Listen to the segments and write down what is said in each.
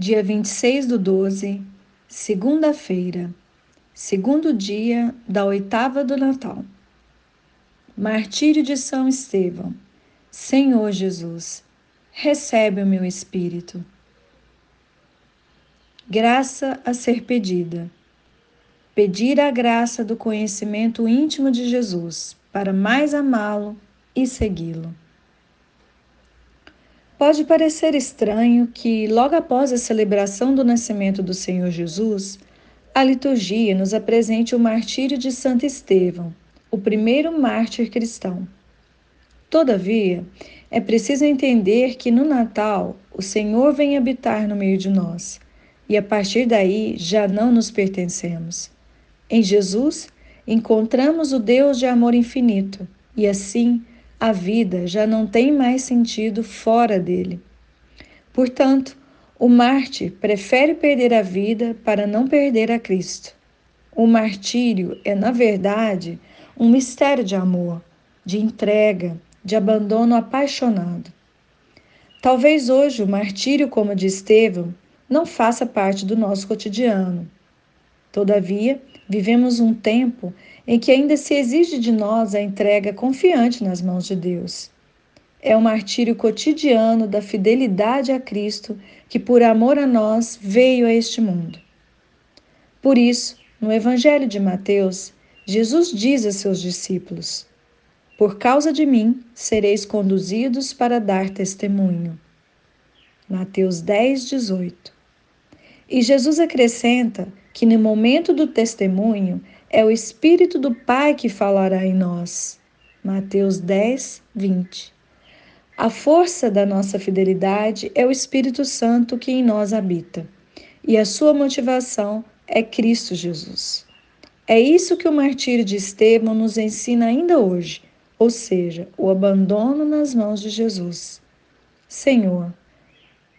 dia 26 do 12, segunda-feira, segundo dia da oitava do Natal. Martírio de São Estevão. Senhor Jesus, recebe o meu espírito. Graça a ser pedida. Pedir a graça do conhecimento íntimo de Jesus para mais amá-lo e segui-lo. Pode parecer estranho que, logo após a celebração do nascimento do Senhor Jesus, a liturgia nos apresente o martírio de Santo Estevão, o primeiro mártir cristão. Todavia, é preciso entender que no Natal o Senhor vem habitar no meio de nós e a partir daí já não nos pertencemos. Em Jesus, encontramos o Deus de amor infinito e assim a vida já não tem mais sentido fora dele. Portanto, o Marte prefere perder a vida para não perder a Cristo. O martírio é, na verdade, um mistério de amor, de entrega, de abandono apaixonado. Talvez hoje o martírio, como de Estevão, não faça parte do nosso cotidiano. Todavia, vivemos um tempo em que ainda se exige de nós a entrega confiante nas mãos de Deus. É o martírio cotidiano da fidelidade a Cristo que, por amor a nós, veio a este mundo. Por isso, no Evangelho de Mateus, Jesus diz a seus discípulos: Por causa de mim sereis conduzidos para dar testemunho. Mateus 10, 18. E Jesus acrescenta que no momento do testemunho é o Espírito do Pai que falará em nós. Mateus 10, 20. A força da nossa fidelidade é o Espírito Santo que em nós habita, e a sua motivação é Cristo Jesus. É isso que o martírio de Estevão nos ensina ainda hoje, ou seja, o abandono nas mãos de Jesus. Senhor,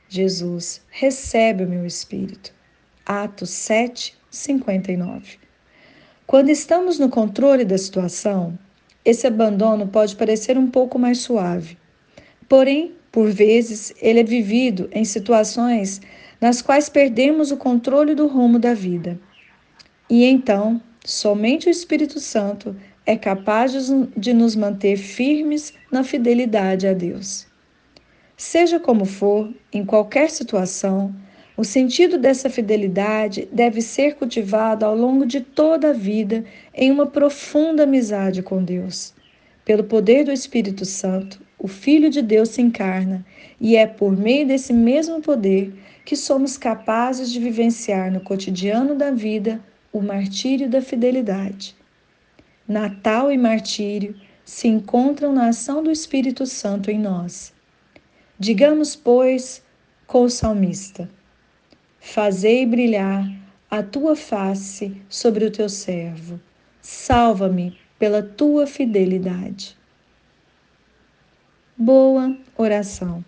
Jesus, recebe o meu espírito. Atos 7, 59. Quando estamos no controle da situação, esse abandono pode parecer um pouco mais suave. Porém, por vezes, ele é vivido em situações nas quais perdemos o controle do rumo da vida. E então, somente o Espírito Santo é capaz de nos manter firmes na fidelidade a Deus. Seja como for, em qualquer situação, o sentido dessa fidelidade deve ser cultivado ao longo de toda a vida em uma profunda amizade com Deus. Pelo poder do Espírito Santo, o Filho de Deus se encarna e é por meio desse mesmo poder que somos capazes de vivenciar no cotidiano da vida o martírio da fidelidade. Natal e martírio se encontram na ação do Espírito Santo em nós. Digamos, pois, com o salmista: Fazei brilhar a tua face sobre o teu servo. Salva-me pela tua fidelidade. Boa oração.